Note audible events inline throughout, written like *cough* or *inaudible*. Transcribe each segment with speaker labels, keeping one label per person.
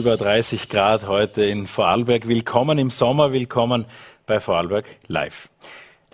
Speaker 1: über 30 Grad heute in Vorarlberg. Willkommen im Sommer, willkommen bei Vorarlberg Live.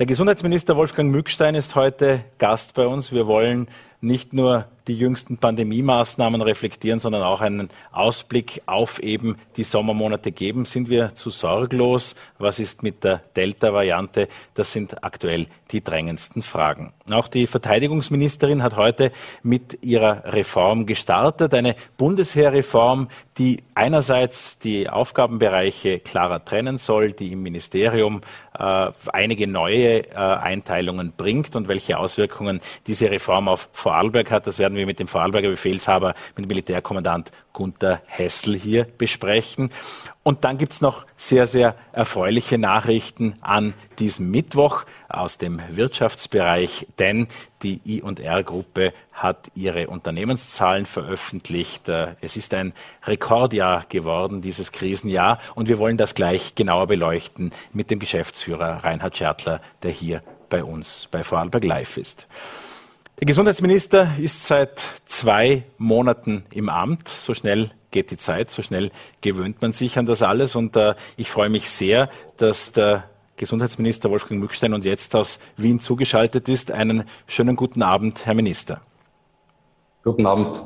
Speaker 1: Der Gesundheitsminister Wolfgang Mückstein ist heute Gast bei uns. Wir wollen nicht nur die jüngsten Pandemie-Maßnahmen reflektieren, sondern auch einen Ausblick auf eben die Sommermonate geben. Sind wir zu sorglos? Was ist mit der Delta-Variante? Das sind aktuell die drängendsten Fragen. Auch die Verteidigungsministerin hat heute mit ihrer Reform gestartet. Eine Bundesheerreform, die einerseits die Aufgabenbereiche klarer trennen soll, die im Ministerium äh, einige neue äh, Einteilungen bringt und welche Auswirkungen diese Reform auf Vorarlberg hat. Das werden wir mit dem Vorarlberger Befehlshaber, mit dem Militärkommandant Gunther Hessel hier besprechen. Und dann gibt's noch sehr, sehr erfreuliche Nachrichten an diesem Mittwoch aus dem Wirtschaftsbereich, denn die I&R-Gruppe hat ihre Unternehmenszahlen veröffentlicht. Äh, es ist ein Rekordjahr geworden, dieses Krisenjahr, und wir wollen das gleich genauer beleuchten mit dem Geschäftsführer Reinhard Schertler, der hier bei uns bei Vorarlberg Live ist. Der Gesundheitsminister ist seit zwei Monaten im Amt. So schnell geht die Zeit, so schnell gewöhnt man sich an das alles. Und äh, ich freue mich sehr, dass der Gesundheitsminister Wolfgang Mückstein uns jetzt aus Wien zugeschaltet ist. Einen schönen guten Abend, Herr Minister.
Speaker 2: Guten Abend.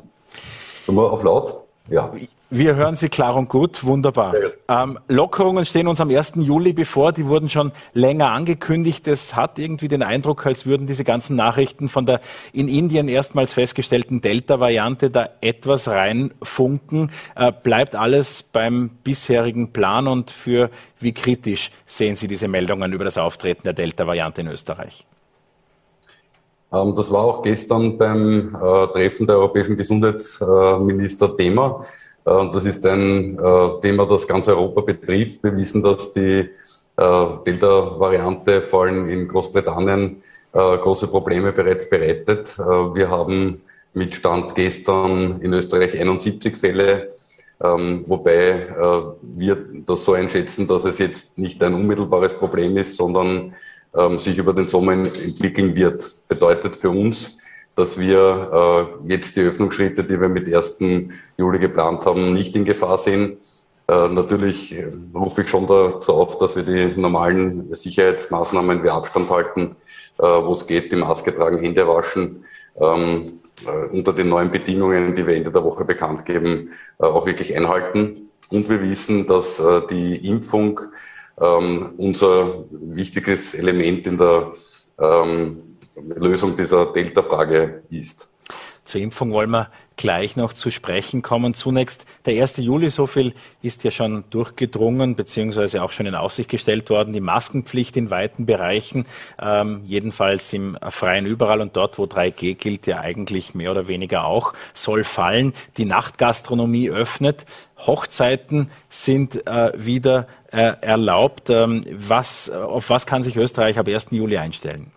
Speaker 2: Nur auf laut?
Speaker 1: Ja. Wir hören Sie klar und gut, wunderbar. Ähm, Lockerungen stehen uns am 1. Juli bevor, die wurden schon länger angekündigt. Es hat irgendwie den Eindruck, als würden diese ganzen Nachrichten von der in Indien erstmals festgestellten Delta-Variante da etwas reinfunken. Äh, bleibt alles beim bisherigen Plan und für wie kritisch sehen Sie diese Meldungen über das Auftreten der Delta-Variante in Österreich?
Speaker 2: Ähm, das war auch gestern beim äh, Treffen der europäischen Gesundheitsminister Thema. Äh, das ist ein äh, Thema, das ganz Europa betrifft. Wir wissen, dass die äh, Delta-Variante vor allem in Großbritannien große Probleme bereits bereitet. Wir haben mit Stand gestern in Österreich 71 Fälle, ähm, wobei wir das so einschätzen, dass es jetzt nicht ein unmittelbares Problem ist, sondern ähm, sich über den Sommer entwickeln wird. Bedeutet für uns, dass wir äh, jetzt die Öffnungsschritte, die wir mit 1. Juli geplant haben, nicht in Gefahr sehen. Äh, natürlich äh, rufe ich schon dazu auf, dass wir die normalen Sicherheitsmaßnahmen wie Abstand halten, äh, wo es geht, die Maske tragen, Hände waschen, ähm, äh, unter den neuen Bedingungen, die wir Ende der Woche bekannt geben, äh, auch wirklich einhalten. Und wir wissen, dass die Impfung ähm, unser wichtiges Element in der ähm, Lösung dieser Delta-Frage ist.
Speaker 1: Zur Impfung wollen wir gleich noch zu sprechen kommen. Zunächst der 1. Juli, so viel ist ja schon durchgedrungen, beziehungsweise auch schon in Aussicht gestellt worden. Die Maskenpflicht in weiten Bereichen, ähm, jedenfalls im Freien überall und dort, wo 3G gilt, ja eigentlich mehr oder weniger auch, soll fallen. Die Nachtgastronomie öffnet. Hochzeiten sind äh, wieder äh, erlaubt. Ähm, was, auf was kann sich Österreich ab 1. Juli einstellen?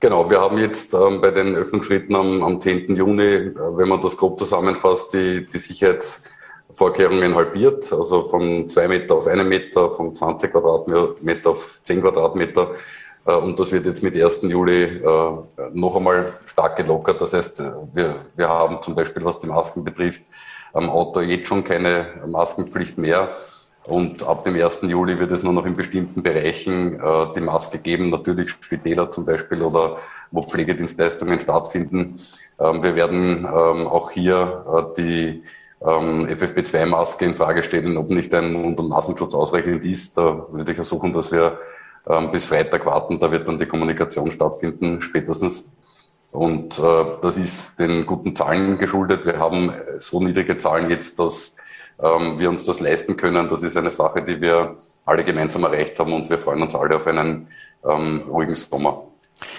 Speaker 2: Genau, wir haben jetzt ähm, bei den Öffnungsschritten am, am 10. Juni, äh, wenn man das grob zusammenfasst, die, die Sicherheitsvorkehrungen halbiert, also von zwei Meter auf einen Meter, von 20 Quadratmeter auf 10 Quadratmeter. Äh, und das wird jetzt mit 1. Juli äh, noch einmal stark gelockert. Das heißt, wir, wir haben zum Beispiel, was die Masken betrifft, am Auto jetzt schon keine Maskenpflicht mehr. Und ab dem 1. Juli wird es nur noch in bestimmten Bereichen äh, die Maske geben, natürlich Spitäler zum Beispiel oder wo Pflegedienstleistungen stattfinden. Ähm, wir werden ähm, auch hier äh, die ähm, FFP2-Maske in Frage stellen, ob nicht ein Mund- und Nasenschutz ausreichend ist. Da würde ich versuchen, dass wir ähm, bis Freitag warten. Da wird dann die Kommunikation stattfinden, spätestens. Und äh, das ist den guten Zahlen geschuldet. Wir haben so niedrige Zahlen jetzt, dass wir uns das leisten können. Das ist eine Sache, die wir alle gemeinsam erreicht haben und wir freuen uns alle auf einen ähm, ruhigen Sommer.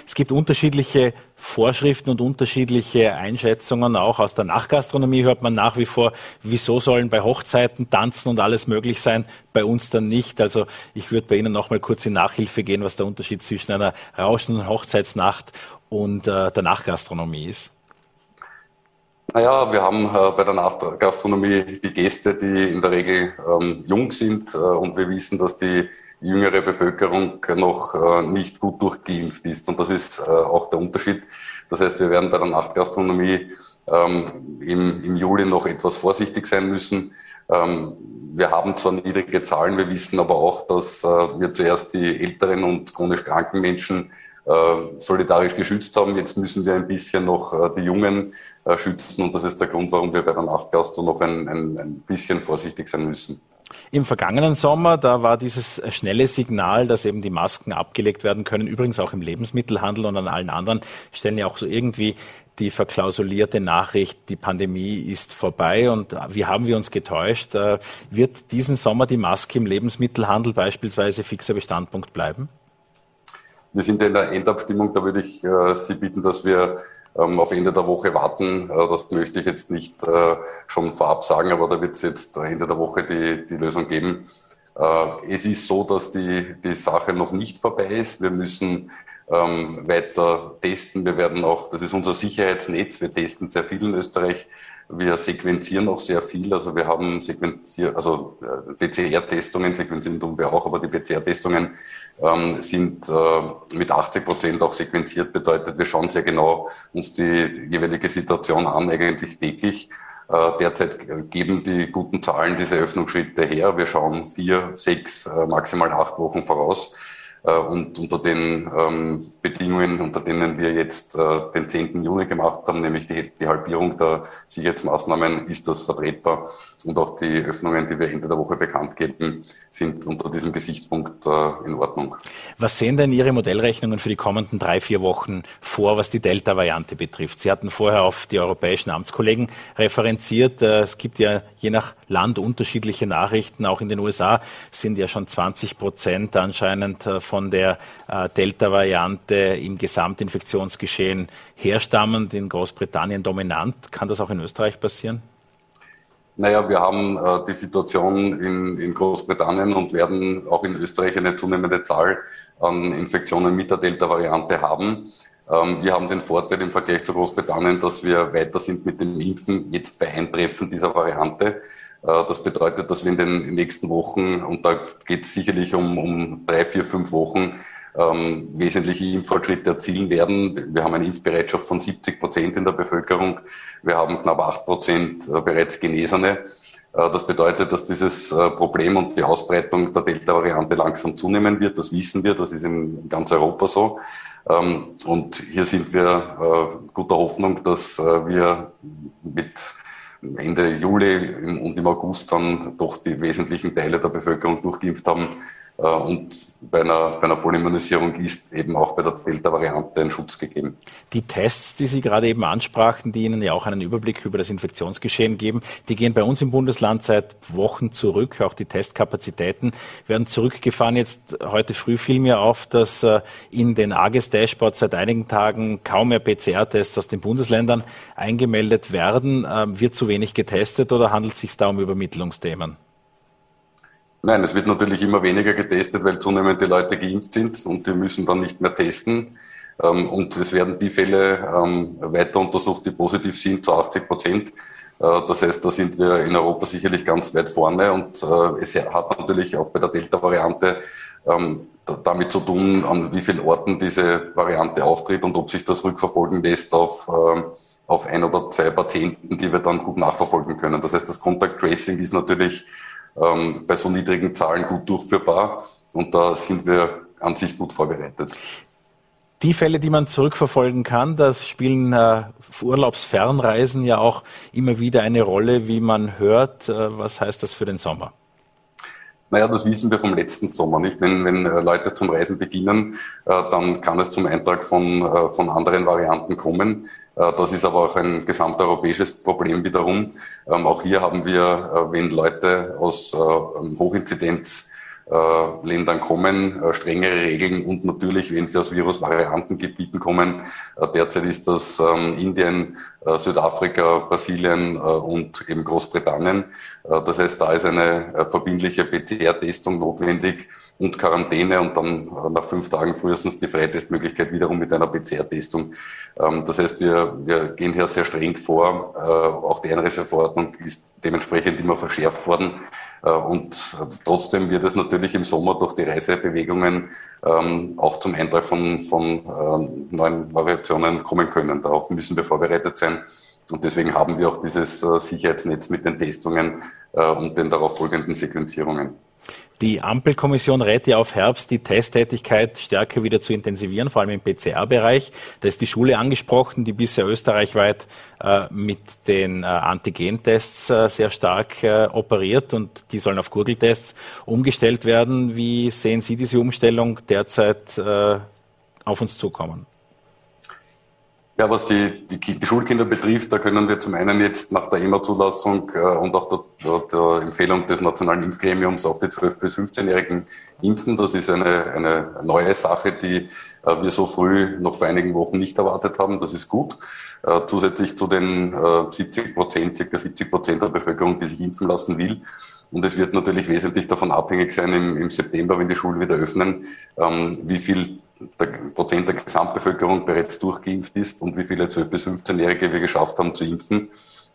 Speaker 1: Es gibt unterschiedliche Vorschriften und unterschiedliche Einschätzungen. Auch aus der Nachgastronomie hört man nach wie vor, wieso sollen bei Hochzeiten tanzen und alles möglich sein, bei uns dann nicht. Also ich würde bei Ihnen noch mal kurz in Nachhilfe gehen, was der Unterschied zwischen einer rauschenden Hochzeitsnacht und äh, der Nachgastronomie ist.
Speaker 2: Naja, wir haben äh, bei der Nachtgastronomie die Gäste, die in der Regel ähm, jung sind äh, und wir wissen, dass die jüngere Bevölkerung noch äh, nicht gut durchgeimpft ist und das ist äh, auch der Unterschied. Das heißt, wir werden bei der Nachtgastronomie ähm, im, im Juli noch etwas vorsichtig sein müssen. Ähm, wir haben zwar niedrige Zahlen, wir wissen aber auch, dass äh, wir zuerst die älteren und chronisch kranken Menschen äh, solidarisch geschützt haben. Jetzt müssen wir ein bisschen noch die Jungen äh, schützen und das ist der Grund, warum wir bei der Nachtgastro noch ein, ein, ein bisschen vorsichtig sein müssen.
Speaker 1: Im vergangenen Sommer, da war dieses schnelle Signal, dass eben die Masken abgelegt werden können, übrigens auch im Lebensmittelhandel und an allen anderen Stellen ja auch so irgendwie die verklausulierte Nachricht, die Pandemie ist vorbei und wie haben wir uns getäuscht? Äh, wird diesen Sommer die Maske im Lebensmittelhandel beispielsweise fixer Bestandpunkt bleiben?
Speaker 2: Wir sind in der Endabstimmung, da würde ich äh, Sie bitten, dass wir auf Ende der Woche warten. Äh, das möchte ich jetzt nicht äh, schon vorab sagen, aber da wird es jetzt Ende der Woche die, die Lösung geben. Äh, es ist so, dass die, die Sache noch nicht vorbei ist. Wir müssen ähm, weiter testen. Wir werden auch, das ist unser Sicherheitsnetz, wir testen sehr viel in Österreich. Wir sequenzieren auch sehr viel. Also wir haben sequenziert, also äh, PCR-Testungen sequenzieren tun wir auch, aber die PCR-Testungen ähm, sind äh, mit 80 Prozent auch sequenziert. Bedeutet, wir schauen sehr genau uns die jeweilige Situation an, eigentlich täglich. Äh, derzeit geben die guten Zahlen diese Öffnungsschritte her. Wir schauen vier, sechs, äh, maximal acht Wochen voraus. Äh, und unter den ähm, Bedingungen, unter denen wir jetzt äh, den 10. Juni gemacht haben, nämlich die, die Halbierung der Sicherheitsmaßnahmen, ist das vertretbar. Und auch die Öffnungen, die wir Ende der Woche bekannt geben, sind unter diesem Gesichtspunkt äh, in Ordnung.
Speaker 1: Was sehen denn Ihre Modellrechnungen für die kommenden drei, vier Wochen vor, was die Delta-Variante betrifft? Sie hatten vorher auf die europäischen Amtskollegen referenziert. Äh, es gibt ja je nach Land unterschiedliche Nachrichten. Auch in den USA sind ja schon 20 Prozent anscheinend äh, von der äh, Delta-Variante im Gesamtinfektionsgeschehen herstammend, in Großbritannien dominant. Kann das auch in Österreich passieren?
Speaker 2: Naja, wir haben äh, die Situation in, in Großbritannien und werden auch in Österreich eine zunehmende Zahl an Infektionen mit der Delta-Variante haben. Ähm, wir haben den Vorteil im Vergleich zu Großbritannien, dass wir weiter sind mit dem Impfen jetzt bei Eintreffen dieser Variante. Äh, das bedeutet, dass wir in den nächsten Wochen, und da geht es sicherlich um, um drei, vier, fünf Wochen, ähm, wesentliche Impffortschritte erzielen werden. Wir haben eine Impfbereitschaft von 70 Prozent in der Bevölkerung. Wir haben knapp acht Prozent äh, bereits Genesene. Äh, das bedeutet, dass dieses Problem und die Ausbreitung der Delta-Variante langsam zunehmen wird. Das wissen wir. Das ist in ganz Europa so. Ähm, und hier sind wir guter Hoffnung, dass wir mit Ende Juli und im August dann doch die wesentlichen Teile der Bevölkerung durchgeimpft haben. Äh, und bei einer, bei einer Vollimmunisierung ist eben auch bei der Delta-Variante ein Schutz gegeben.
Speaker 1: Die Tests, die Sie gerade eben ansprachen, die Ihnen ja auch einen Überblick über das Infektionsgeschehen geben, die gehen bei uns im Bundesland seit Wochen zurück. Auch die Testkapazitäten werden zurückgefahren. Jetzt heute früh fiel mir auf, dass äh, in den AGES-Dashboard seit einigen Tagen kaum mehr PCR-Tests aus den Bundesländern eingemeldet werden. Ähm, wird zu wenig getestet oder handelt es sich da um Übermittlungsthemen?
Speaker 2: Nein, es wird natürlich immer weniger getestet, weil zunehmend die Leute geimpft sind und die müssen dann nicht mehr testen. Ähm, und es werden die Fälle ähm, weiter untersucht, die positiv sind, zu 80 Prozent. Äh, das heißt, da sind wir in Europa sicherlich ganz weit vorne und äh, es hat natürlich auch bei der Delta-Variante ähm, damit zu tun, an wie vielen Orten diese Variante auftritt und ob sich das rückverfolgen lässt auf, auf ein oder zwei Patienten, die wir dann gut nachverfolgen können. Das heißt, das Contact Tracing ist natürlich ähm, bei so niedrigen Zahlen gut durchführbar. Und da sind wir an sich gut vorbereitet.
Speaker 1: Die Fälle, die man zurückverfolgen kann, das spielen äh, Urlaubsfernreisen ja auch immer wieder eine Rolle, wie man hört. Äh, was heißt das für den Sommer?
Speaker 2: Naja, das wissen wir vom letzten Sommer nicht. Wenn, wenn äh, Leute zum Reisen beginnen, äh, dann kann es zum Eintrag von, äh, von anderen Varianten kommen. Äh, das ist aber auch ein gesamteuropäisches Problem wiederum. Ähm, auch hier haben wir, äh, wenn Leute aus äh, Hochinzidenz Ländern kommen, strengere Regeln und natürlich, wenn sie aus Virusvariantengebieten kommen, derzeit ist das ähm, Indien, Südafrika, Brasilien und eben Großbritannien. Das heißt, da ist eine verbindliche PCR-Testung notwendig und Quarantäne und dann äh, nach fünf Tagen frühestens die Freitestmöglichkeit wiederum mit einer PCR-Testung. Ähm, das heißt, wir, wir gehen hier sehr streng vor. Äh, auch die Einreiseverordnung ist dementsprechend immer verschärft worden. Äh, und trotzdem wird es natürlich im Sommer durch die Reisebewegungen ähm, auch zum Eintrag von, von ähm, neuen Variationen kommen können. Darauf müssen wir vorbereitet sein. Und deswegen haben wir auch dieses Sicherheitsnetz mit den Testungen und den darauf folgenden Sequenzierungen.
Speaker 1: Die Ampelkommission rät ja auf Herbst, die Testtätigkeit stärker wieder zu intensivieren, vor allem im PCR-Bereich. Da ist die Schule angesprochen, die bisher österreichweit äh, mit den äh, Antigentests äh, sehr stark operiert und die sollen auf Gurgeltests umgestellt werden. Wie sehen Sie diese Umstellung derzeit auf uns zukommen?
Speaker 2: Ja, was die, die, die, Schulkinder betrifft, da können wir zum einen jetzt nach der EMA-Zulassung äh, und auch der, der, der, Empfehlung des Nationalen Impfgremiums auch die 12- bis 15-Jährigen impfen. Das ist eine, eine neue Sache, die äh, wir so früh noch vor einigen Wochen nicht erwartet haben. Das ist gut. Äh, zusätzlich zu den 70 äh, Prozent, circa 70 Prozent der Bevölkerung, die sich impfen lassen will. Und es wird natürlich wesentlich davon abhängig sein im, im September, wenn die Schulen wieder öffnen, ähm, wie viel der Prozent der Gesamtbevölkerung bereits durchgeimpft ist und wie viele 12- bis 15-Jährige wir geschafft haben zu impfen.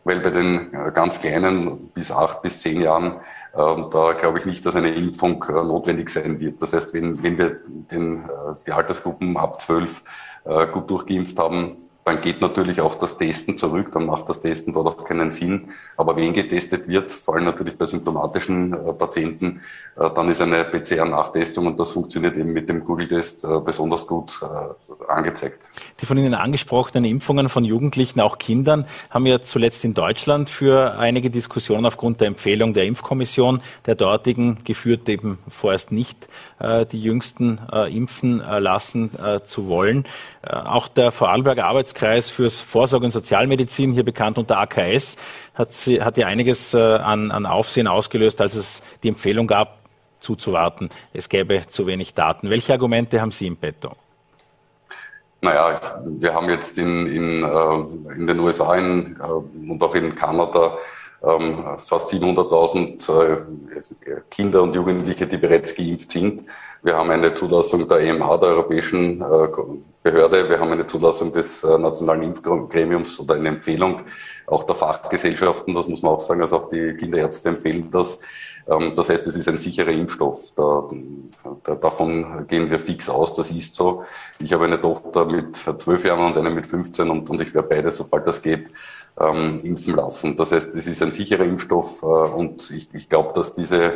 Speaker 2: Weil bei den äh, ganz Kleinen bis acht bis zehn Jahren, äh, da glaube ich nicht, dass eine Impfung äh, notwendig sein wird. Das heißt, wenn, wenn wir den, äh, die Altersgruppen ab zwölf äh, gut durchgeimpft haben, dann geht natürlich auch das Testen zurück, dann macht das Testen dort auch keinen Sinn. Aber wenn getestet wird, vor allem natürlich bei symptomatischen äh, Patienten, äh, dann ist eine PCR-Nachtestung und das funktioniert eben mit dem Google-Test äh, besonders gut angezeigt.
Speaker 1: Die von Ihnen angesprochenen Impfungen von Jugendlichen, auch Kindern, haben ja zuletzt in Deutschland für einige Diskussionen aufgrund der Empfehlung der Impfkommission der dortigen geführt, eben vorerst nicht die Jüngsten äh, impfen lassen zu wollen. auch der Vorarlberger Arbeits Arbeitskreis fürs Vorsorge und Sozialmedizin, hier bekannt unter AKS, hat, sie, hat ja einiges äh, an, an Aufsehen ausgelöst, als es die Empfehlung gab, zuzuwarten. Es gäbe zu wenig Daten. Welche Argumente haben Sie im Petto?
Speaker 2: Naja, wir haben jetzt in, in, äh, in den USA in, äh, und auch in Kanada fast 700.000 Kinder und Jugendliche, die bereits geimpft sind. Wir haben eine Zulassung der EMA, der Europäischen Behörde. Wir haben eine Zulassung des äh, Nationalen Impfgremiums oder eine Empfehlung auch der Fachgesellschaften. Das muss man auch sagen. Also auch die Kinderärzte empfehlen das. Ähm, das heißt, es ist ein sicherer Impfstoff. Da, da, davon gehen wir fix aus. Das ist so. Ich habe eine Tochter mit zwölf Jahren und eine mit 15 und, und ich werde beide, sobald das geht, ähm, impfen lassen. Das heißt, es ist ein sicherer Impfstoff äh, und ich, ich glaube, dass diese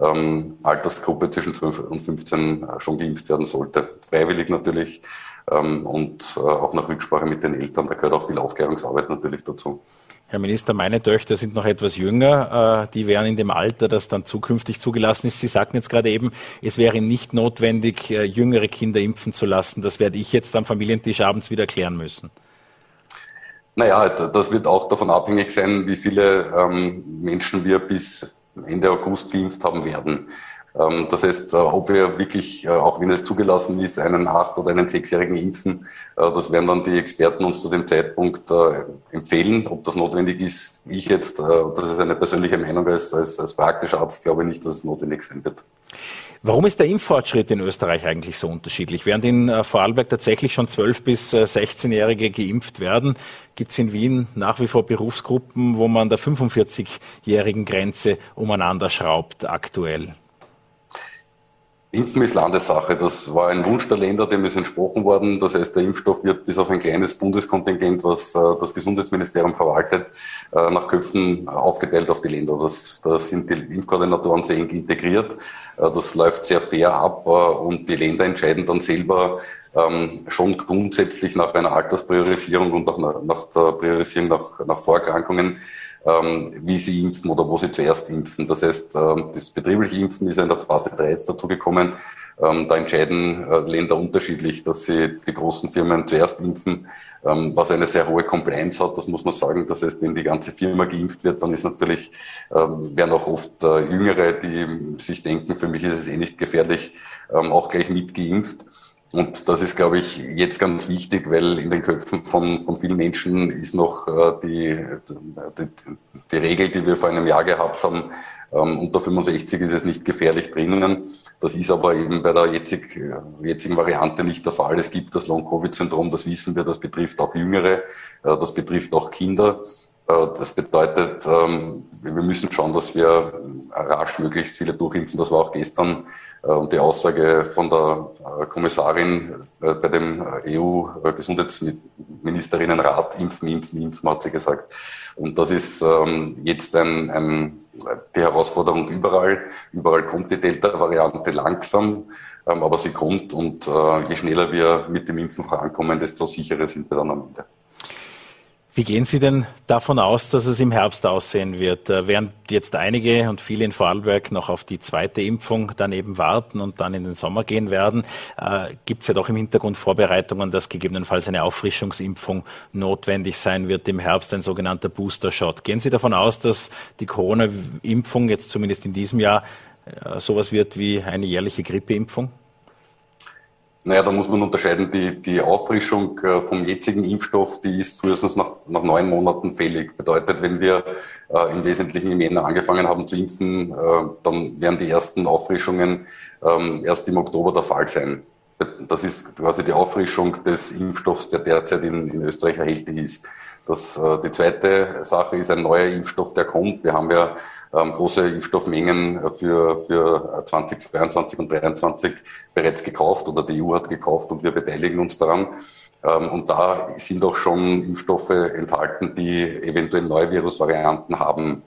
Speaker 2: ähm, Altersgruppe zwischen 12 und 15 äh, schon geimpft werden sollte. Freiwillig natürlich ähm, und äh, auch nach Rücksprache mit den Eltern. Da gehört auch viel Aufklärungsarbeit natürlich dazu.
Speaker 1: Herr Minister, meine Töchter sind noch etwas jünger. Äh, die wären in dem Alter, das dann zukünftig zugelassen ist. Sie sagten jetzt gerade eben, es wäre nicht notwendig, äh, jüngere Kinder impfen zu lassen. Das werde ich jetzt am Familientisch abends wieder klären müssen.
Speaker 2: Naja, das wird auch davon abhängig sein, wie viele ähm, Menschen wir bis Ende August geimpft haben werden. Ähm, das heißt, äh, ob wir wirklich, äh, auch wenn es zugelassen ist, einen acht- oder einen sechsjährigen impfen, äh, das werden dann die Experten uns zu dem Zeitpunkt empfehlen. Ob das notwendig ist, ich jetzt, das ist eine persönliche Meinung als, als, als praktischer Arzt, glaube ich nicht, dass es notwendig sein wird.
Speaker 1: Warum ist der Impffortschritt in Österreich eigentlich so unterschiedlich? Während in Vorarlberg tatsächlich schon 12- bis 16-Jährige geimpft werden, gibt es in Wien nach wie vor Berufsgruppen, wo man der 45-jährigen Grenze umeinander schraubt aktuell.
Speaker 2: Impfen ist Landessache. Das war ein Wunsch der Länder, dem ist entsprochen worden. Das heißt, der Impfstoff wird bis auf ein kleines Bundeskontingent, was äh, das Gesundheitsministerium verwaltet, äh, nach Köpfen aufgeteilt auf die Länder. Das, da sind die Impfkoordinatoren sehr eng integriert. Äh, das läuft sehr fair ab und die Länder entscheiden dann selber ähm, schon grundsätzlich nach einer Alterspriorisierung und auch nach, der Priorisierung nach, nach Vorerkrankungen wie sie impfen oder wo sie zuerst impfen. Das heißt, ähm, das betriebliche Impfen ist in der Phase 3 jetzt dazu gekommen. Ähm, da entscheiden äh, Länder unterschiedlich, dass sie die großen Firmen zuerst impfen, was eine sehr hohe Compliance hat, das muss man sagen. Das heißt, wenn die ganze Firma geimpft wird, dann ist natürlich, werden auch oft äh, Jüngere, die sich denken, für mich ist es eh nicht gefährlich, auch gleich mitgeimpft. Und das ist, glaube ich, jetzt ganz wichtig, weil in den Köpfen von, von vielen Menschen ist noch äh, die, die, die Regel, die wir vor einem Jahr gehabt haben, ähm, unter 65 ist es nicht gefährlich drinnen. Das ist aber eben bei der jetzig, äh, jetzigen Variante nicht der Fall. Es gibt das Long-Covid-Syndrom, das wissen wir, das betrifft auch Jüngere, äh, das betrifft auch Kinder. Äh, das bedeutet, ähm, wir müssen schauen, dass wir rasch möglichst viele durchimpfen. Das war auch gestern äh, die Aussage von der äh, Kommissarin bei dem EU-Gesundheitsministerinnenrat, impfen, impfen, impfen, hat sie gesagt. Und das ist ähm, jetzt ein, ein, die Herausforderung überall. Überall kommt die Delta-Variante langsam, ähm, aber sie kommt und je schneller wir mit dem Impfen vorankommen, desto sicherer sind wir dann am Ende.
Speaker 1: Wie gehen Sie denn davon aus, dass es im Herbst aussehen wird? Äh, während jetzt einige und viele in Vorarlberg noch auf die zweite Impfung dann eben warten und dann in den Sommer gehen werden, äh, gibt es ja doch im Hintergrund Vorbereitungen, dass gegebenenfalls eine Auffrischungsimpfung notwendig sein wird im Herbst, ein sogenannter Booster-Shot. Gehen Sie davon aus, dass die Corona-Impfung jetzt zumindest in diesem Jahr äh, sowas wird wie eine jährliche Grippeimpfung?
Speaker 2: Naja, da muss man unterscheiden, die, die Auffrischung äh, vom jetzigen Impfstoff, die ist frühestens nach, nach neun Monaten fällig. Bedeutet, wenn wir äh, im Wesentlichen im Jänner angefangen haben zu impfen, äh, dann werden die ersten Auffrischungen ähm, erst im Oktober der Fall sein. Das ist quasi die Auffrischung des Impfstoffs, der derzeit in, in Österreich erhältlich ist. Das, äh, die zweite Sache ist ein neuer Impfstoff, der kommt. Wir haben ja ähm, große Impfstoffmengen für, für 2022 und 2023 bereits gekauft oder die EU hat gekauft und wir beteiligen uns daran. Ähm, und da sind auch schon Impfstoffe enthalten, die eventuell neue Virusvarianten haben.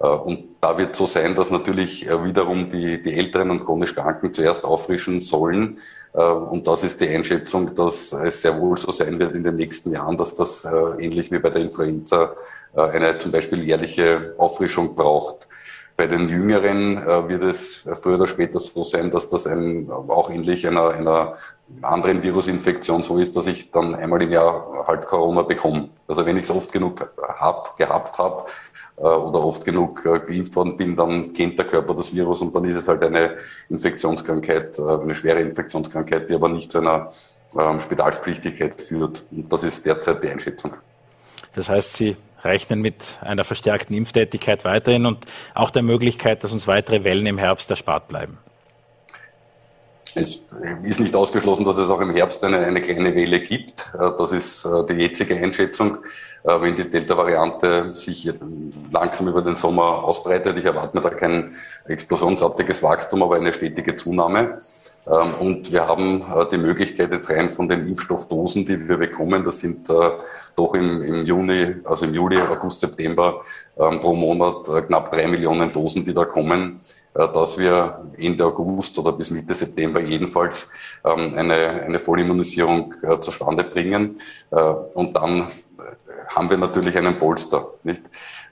Speaker 2: Äh, und da wird so sein, dass natürlich äh, wiederum die, die älteren und chronisch Kranken zuerst auffrischen sollen. Äh, und das ist die Einschätzung, dass es sehr wohl so sein wird in den nächsten Jahren, dass das ähnlich wie bei der Influenza eine zum Beispiel jährliche Auffrischung braucht. Bei den Jüngeren wird es früher oder später so sein, dass das ein, auch ähnlich einer, einer anderen Virusinfektion so ist, dass ich dann einmal im Jahr halt Corona bekomme. Also wenn ich es oft genug hab, gehabt habe, äh, oder oft genug äh, geimpft worden bin, dann kennt der Körper das Virus und dann ist es halt eine Infektionskrankheit, äh, eine schwere Infektionskrankheit, die aber nicht zu einer ähm, Spitalspflichtigkeit führt. Und das ist derzeit die Einschätzung.
Speaker 1: Das heißt, Sie rechnen mit einer verstärkten Impftätigkeit weiterhin und auch der Möglichkeit, dass uns weitere Wellen im Herbst erspart bleiben.
Speaker 2: Es ist nicht ausgeschlossen, dass es auch im Herbst eine, eine kleine Welle gibt. Das ist die jetzige Einschätzung. Äh, wenn die Delta-Variante sich langsam über den Sommer ausbreitet. Ich erwarte mir da kein explosionsartiges Wachstum, aber eine stetige Zunahme. Ähm, und wir haben äh, die Möglichkeit jetzt rein von den Impfstoffdosen, die wir bekommen, das sind äh, doch im, im Juni, also im Juli, August, September ähm, pro Monat knapp drei Millionen Dosen, die da kommen, dass wir Ende August oder bis Mitte September jedenfalls ähm, eine, eine Vollimmunisierung zustande bringen. Und dann haben wir natürlich einen Polster. Nicht?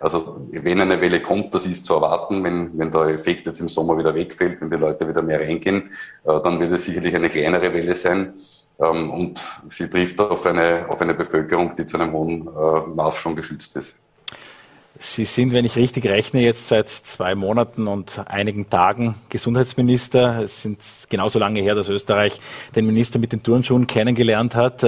Speaker 2: Also wenn eine Welle kommt, das ist zu erwarten, wenn, wenn der Effekt jetzt im Sommer wieder wegfällt, wenn die Leute wieder mehr reingehen, äh, dann wird es sicherlich eine kleinere Welle sein. Ähm, und sie trifft auf eine, auf eine Bevölkerung, die zu einem hohen äh, Maß schon geschützt ist.
Speaker 1: Sie sind, wenn ich richtig rechne, jetzt seit zwei Monaten und einigen Tagen Gesundheitsminister. Es sind genauso lange her, dass Österreich den Minister mit den Turnschuhen kennengelernt hat.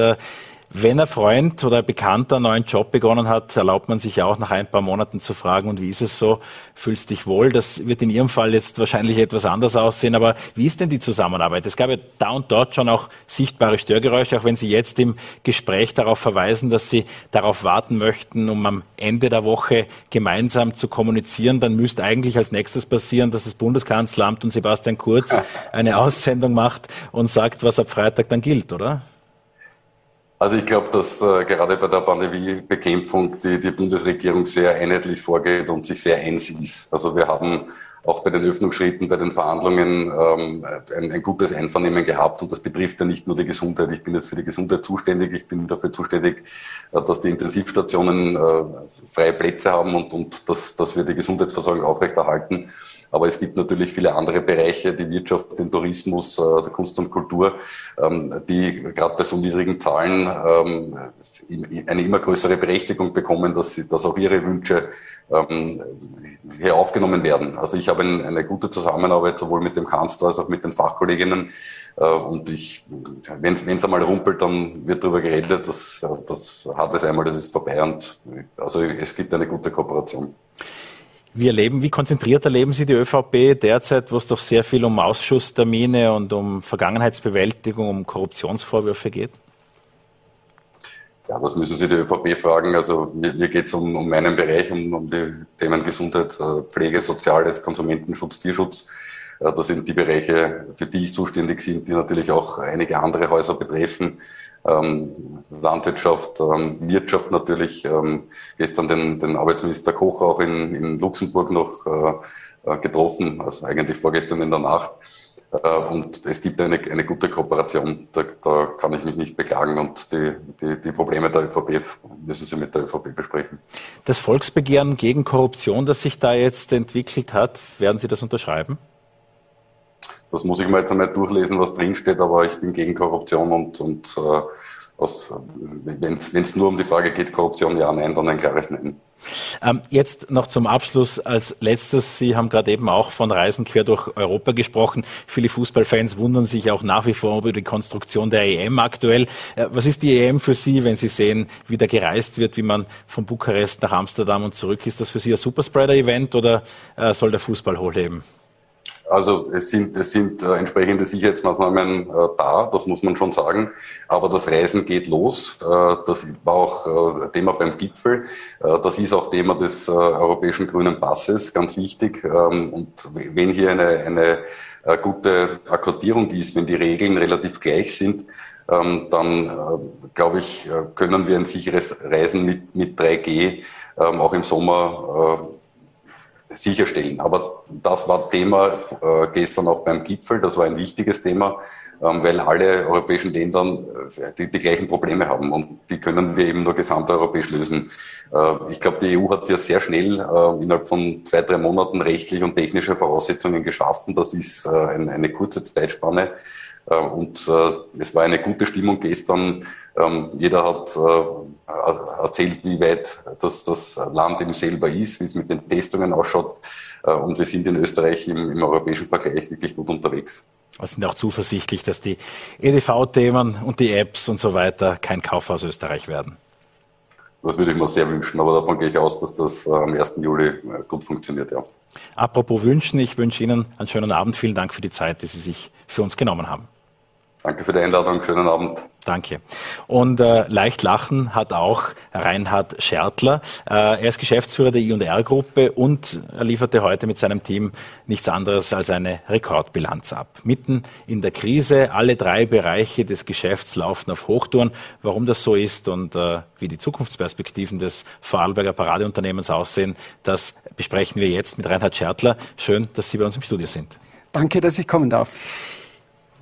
Speaker 1: Wenn ein Freund oder ein Bekannter einen neuen Job begonnen hat, erlaubt man sich ja auch nach ein paar Monaten zu fragen, und wie ist es so? Fühlst dich wohl? Das wird in Ihrem Fall jetzt wahrscheinlich etwas anders aussehen, aber wie ist denn die Zusammenarbeit? Es gab ja da und dort schon auch sichtbare Störgeräusche, auch wenn Sie jetzt im Gespräch darauf verweisen, dass Sie darauf warten möchten, um am Ende der Woche gemeinsam zu kommunizieren, dann müsste eigentlich als nächstes passieren, dass das Bundeskanzleramt und Sebastian Kurz *laughs* eine Aussendung macht und sagt, was ab Freitag dann gilt, oder?
Speaker 2: Also ich glaube, dass äh, gerade bei der Pandemiebekämpfung die, die Bundesregierung sehr einheitlich vorgeht und sich sehr eins ist. Also wir haben auch bei den Öffnungsschritten, bei den Verhandlungen ähm, ein, ein, gutes Einvernehmen gehabt. Und das betrifft ja nicht nur die Gesundheit. Ich bin jetzt für die Gesundheit zuständig. Ich bin dafür zuständig, äh, dass die Intensivstationen äh, freie Plätze haben und, und dass, dass wir die Gesundheitsversorgung aufrechterhalten. Aber es gibt natürlich viele andere Bereiche, die Wirtschaft, den Tourismus, äh, der Kunst und Kultur, ähm, die gerade bei so niedrigen Zahlen ähm, eine immer größere Berechtigung bekommen, dass, sie, dass auch ihre Wünsche ähm, hier aufgenommen werden. Also ich habe eine gute Zusammenarbeit sowohl mit dem Kanzler als auch mit den Fachkolleginnen. Äh, und ich, wenn es einmal rumpelt, dann wird darüber geredet. Das, das hat es einmal, das ist vorbei. Und also es gibt eine gute Kooperation.
Speaker 1: Wie erleben, wie konzentriert erleben Sie die ÖVP derzeit, wo es doch sehr viel um Ausschusstermine und um Vergangenheitsbewältigung, um Korruptionsvorwürfe geht?
Speaker 2: Ja, das müssen Sie die ÖVP fragen. Also mir, mir geht es um, um meinen Bereich, um, um die Themen Gesundheit, äh, Pflege, Soziales, Konsumentenschutz, Tierschutz. Äh, das sind die Bereiche, für die ich zuständig bin, die natürlich auch einige andere Häuser betreffen. Ähm, Landwirtschaft, ähm, Wirtschaft natürlich. Ähm, gestern den, den Arbeitsminister Koch auch in, in Luxemburg noch äh, äh getroffen, also eigentlich vorgestern in der Nacht. Äh, und es gibt eine, eine gute Kooperation, da, da, kann ich mich nicht beklagen. Und die, die, die, Probleme der ÖVP müssen Sie mit der ÖVP besprechen.
Speaker 1: Das Volksbegehren gegen Korruption, das sich da jetzt entwickelt hat, werden Sie das unterschreiben?
Speaker 2: Das muss ich mal jetzt einmal durchlesen, was drinsteht, aber ich bin gegen Korruption und, und äh, wenn es nur um die Frage geht, Korruption, ja, nein, dann ein klares Nein.
Speaker 1: Ähm, jetzt noch zum Abschluss als letztes. Sie haben gerade eben auch von Reisen quer durch Europa gesprochen. Viele Fußballfans wundern sich auch nach wie vor über die Konstruktion der EM aktuell. Äh, was ist die EM für Sie, wenn Sie sehen, wie da gereist wird, wie man von Bukarest nach Amsterdam und zurück? Ist das für Sie ein Superspreader-Event oder äh, soll der Fußball hochleben?
Speaker 2: Also es sind, es sind äh, entsprechende Sicherheitsmaßnahmen äh, da, das muss man schon sagen. Aber das Reisen geht los. Äh, das war auch äh, Thema beim Gipfel. Äh, das ist auch Thema des äh, Europäischen Grünen Passes, ganz wichtig. Ähm, und wenn hier eine, eine gute Akkordierung ist, wenn die Regeln relativ gleich sind, ähm, dann glaube ich, können wir ein sicheres Reisen mit, mit 3G ähm, auch im Sommer sicherstellen. Aber das war Thema äh, gestern auch beim Gipfel. Das war ein wichtiges Thema, ähm, weil alle europäischen Länder äh, die, die, gleichen Probleme haben und die können wir eben nur gesamteuropäisch lösen. Äh, ich glaube, die EU hat ja sehr schnell innerhalb von zwei, drei Monaten rechtliche und technische Voraussetzungen geschaffen. Das ist ein, eine kurze Zeitspanne. Und es war eine gute Stimmung gestern. Ähm, jeder hat erzählt, wie weit das, das Land eben selber ist, wie es mit den Testungen ausschaut. Äh, und wir sind in Österreich im, im europäischen Vergleich wirklich gut unterwegs.
Speaker 1: Wir sind auch zuversichtlich, dass die EDV-Themen und die Apps und so weiter kein Kauf aus Österreich werden.
Speaker 2: Das würde ich mir sehr wünschen, aber davon gehe ich aus, dass das äh, am 1. Juli äh, gut funktioniert, ja.
Speaker 1: Apropos wünschen, ich wünsche Ihnen einen schönen Abend. Vielen Dank für die Zeit, die Sie sich für uns genommen haben.
Speaker 2: Danke für die Einladung. Schönen Abend.
Speaker 1: Danke. Und äh, leicht lachen hat auch Reinhard Schertler. Äh, er ist Geschäftsführer der I&R-Gruppe und er lieferte heute mit seinem Team nichts anderes als eine Rekordbilanz ab. Mitten in der Krise, alle drei Bereiche des Geschäfts laufen auf Hochtouren. Warum das so ist und äh, wie die Zukunftsperspektiven des Vorarlberger Paradeunternehmens aussehen, das besprechen wir jetzt mit Reinhard Schertler. Schön, dass Sie bei uns im Studio sind.
Speaker 3: Danke, dass ich kommen darf.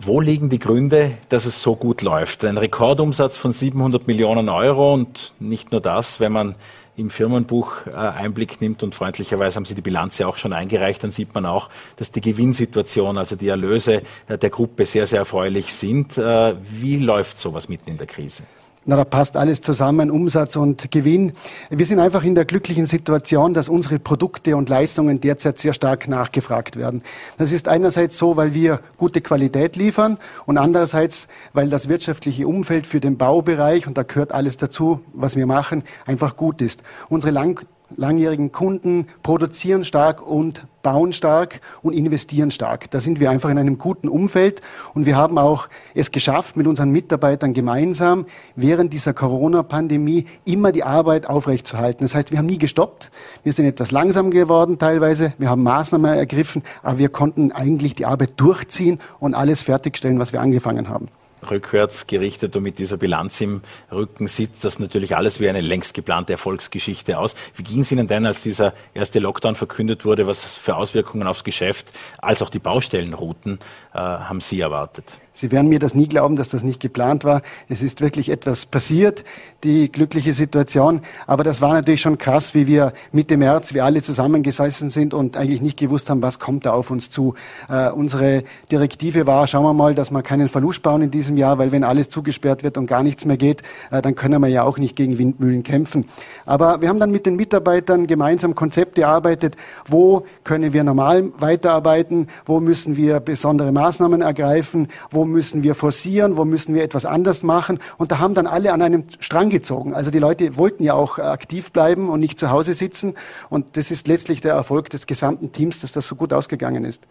Speaker 1: Wo liegen die Gründe, dass es so gut läuft? Ein Rekordumsatz von 700 Millionen Euro und nicht nur das, wenn man im Firmenbuch äh, Einblick nimmt und freundlicherweise haben Sie die Bilanz ja auch schon eingereicht, dann sieht man auch, dass die Gewinnsituation, also die Erlöse äh, der Gruppe sehr, sehr erfreulich sind. Äh, wie läuft sowas mitten in der Krise?
Speaker 3: Na, da passt alles zusammen, Umsatz und Gewinn. Wir sind einfach in der glücklichen Situation, dass unsere Produkte und Leistungen derzeit sehr stark nachgefragt werden. Das ist einerseits so, weil wir gute Qualität liefern und andererseits, weil das wirtschaftliche Umfeld für den Baubereich, und da gehört alles dazu, was wir machen, einfach gut ist. Unsere lang langjährigen Kunden produzieren stark und bauen stark und investieren stark. Da sind wir einfach in einem guten Umfeld und wir haben auch es geschafft, mit unseren Mitarbeitern gemeinsam während dieser Corona-Pandemie immer die Arbeit aufrechtzuerhalten. Das heißt, wir haben nie gestoppt. Wir sind etwas langsam geworden teilweise. Wir haben Maßnahmen ergriffen, aber wir konnten eigentlich die Arbeit durchziehen und alles fertigstellen, was wir angefangen haben
Speaker 1: rückwärts gerichtet und mit dieser Bilanz im Rücken sitzt das natürlich alles wie eine längst geplante Erfolgsgeschichte aus. Wie ging es Ihnen denn, als dieser erste Lockdown verkündet wurde? Was für Auswirkungen aufs Geschäft als auch die Baustellenrouten äh, haben Sie erwartet?
Speaker 3: Sie werden mir das nie glauben, dass das nicht geplant war. Es ist wirklich etwas passiert, die glückliche Situation. Aber das war natürlich schon krass, wie wir Mitte März, wir alle zusammengesessen sind und eigentlich nicht gewusst haben, was kommt da auf uns zu. Äh, unsere Direktive war, schauen wir mal, dass wir keinen Verlust bauen in diesem Jahr, weil wenn alles zugesperrt wird und gar nichts mehr geht, äh, dann können wir ja auch nicht gegen Windmühlen kämpfen. Aber wir haben dann mit den Mitarbeitern gemeinsam Konzepte erarbeitet, wo können wir normal weiterarbeiten, wo müssen wir besondere Maßnahmen ergreifen, wo müssen wir forcieren, wo müssen wir etwas anders machen. Und da haben dann alle an einem Strang gezogen. Also die Leute wollten ja auch aktiv bleiben und nicht zu Hause sitzen. Und das ist letztlich der Erfolg des gesamten Teams, dass das so gut ausgegangen ist.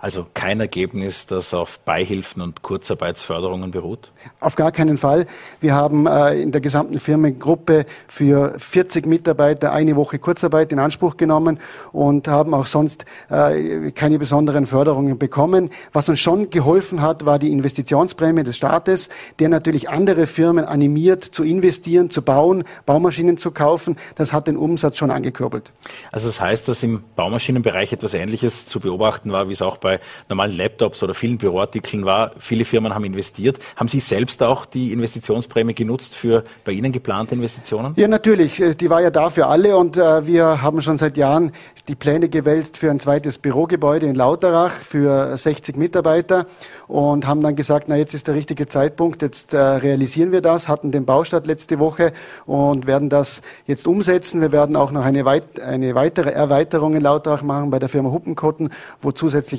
Speaker 1: Also kein Ergebnis, das auf Beihilfen und Kurzarbeitsförderungen beruht?
Speaker 3: Auf gar keinen Fall. Wir haben äh, in der gesamten Firmengruppe für 40 Mitarbeiter eine Woche Kurzarbeit in Anspruch genommen und haben auch sonst äh, keine besonderen Förderungen bekommen. Was uns schon geholfen hat, war die Investitionsprämie des Staates, der natürlich andere Firmen animiert zu investieren, zu bauen, Baumaschinen zu kaufen. Das hat den Umsatz schon angekurbelt.
Speaker 1: Also das heißt, dass im Baumaschinenbereich etwas Ähnliches zu beobachten war, wie es auch bei normalen Laptops oder vielen Büroartikeln war. Viele Firmen haben investiert. Haben Sie selbst auch die Investitionsprämie genutzt für bei Ihnen geplante Investitionen?
Speaker 3: Ja, natürlich. Äh, die war ja da für alle und äh, wir haben schon seit Jahren die Pläne gewälzt für ein zweites Bürogebäude in Lauterach für 60 Mitarbeiter und haben dann gesagt, na jetzt ist der richtige Zeitpunkt, jetzt äh, realisieren wir das, hatten den Baustart letzte Woche und werden das jetzt umsetzen. Wir werden auch noch eine, weit, eine weitere Erweiterung in Lauterach machen bei der Firma Huppenkotten, wo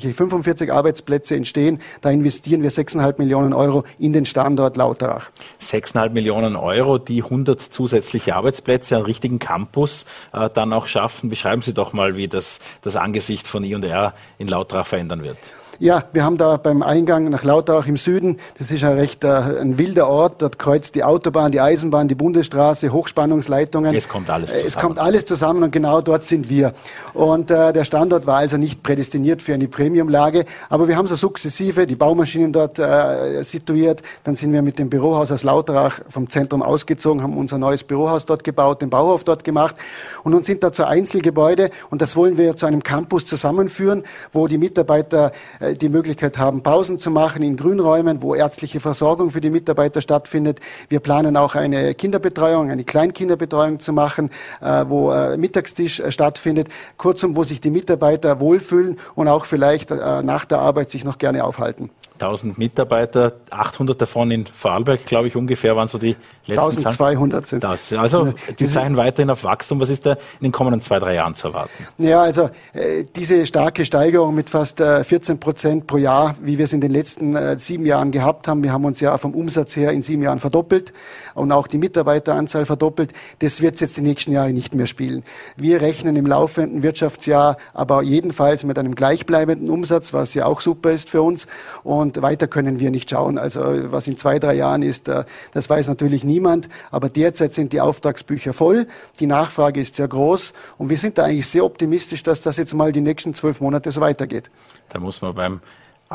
Speaker 3: zusätzliche 45 Arbeitsplätze entstehen. Da investieren wir 6,5 Millionen Euro in den Standort Lauterach.
Speaker 1: 6,5 Millionen Euro, die 100 zusätzliche Arbeitsplätze, einen richtigen Campus äh, dann auch schaffen. Beschreiben Sie doch mal, wie das, das Angesicht von I&R in Lauterach verändern wird.
Speaker 3: Ja, wir haben da beim Eingang nach Lauterach im Süden, das ist ein recht äh, ein wilder Ort, dort kreuzt die Autobahn, die Eisenbahn, die Bundesstraße, Hochspannungsleitungen.
Speaker 1: Es kommt alles zusammen.
Speaker 3: Es kommt alles zusammen und genau dort sind wir. Und äh, der Standort war also nicht prädestiniert für eine Premiumlage, aber wir haben so sukzessive die Baumaschinen dort äh, situiert. Dann sind wir mit dem Bürohaus aus Lauterach vom Zentrum ausgezogen, haben unser neues Bürohaus dort gebaut, den Bauhof dort gemacht und nun sind da zu Einzelgebäude und das wollen wir zu einem Campus zusammenführen, wo die Mitarbeiter äh, die Möglichkeit haben, Pausen zu machen in Grünräumen, wo ärztliche Versorgung für die Mitarbeiter stattfindet. Wir planen auch eine Kinderbetreuung, eine Kleinkinderbetreuung zu machen, äh, wo äh, Mittagstisch stattfindet. Kurzum, wo sich die Mitarbeiter wohlfühlen und auch vielleicht nach der Arbeit sich noch gerne aufhalten.
Speaker 1: 1000 Mitarbeiter, 800 davon in Vorarlberg, glaube ich, ungefähr waren so die
Speaker 3: letzten 1200 sind
Speaker 1: das. Also die zeigen weiterhin auf Wachstum. Was ist da in den kommenden zwei, drei Jahren zu erwarten?
Speaker 3: Ja, also äh, diese starke Steigerung mit fast äh, 14 Prozent pro Jahr, wie wir es in den letzten äh, sieben Jahren gehabt haben, wir haben uns ja vom Umsatz her in sieben Jahren verdoppelt und auch die Mitarbeiteranzahl verdoppelt, das wird es jetzt die nächsten Jahre nicht mehr spielen. Wir rechnen im laufenden Wirtschaftsjahr aber jedenfalls mit einem gleichbleibenden Umsatz, was ja auch super ist für uns. Und und weiter können wir nicht schauen. Also was in zwei, drei Jahren ist, äh, das weiß natürlich niemand. Aber derzeit sind die Auftragsbücher voll. Die Nachfrage ist sehr groß. Und wir sind da eigentlich sehr optimistisch, dass das jetzt mal die nächsten zwölf Monate so weitergeht.
Speaker 1: Da muss man beim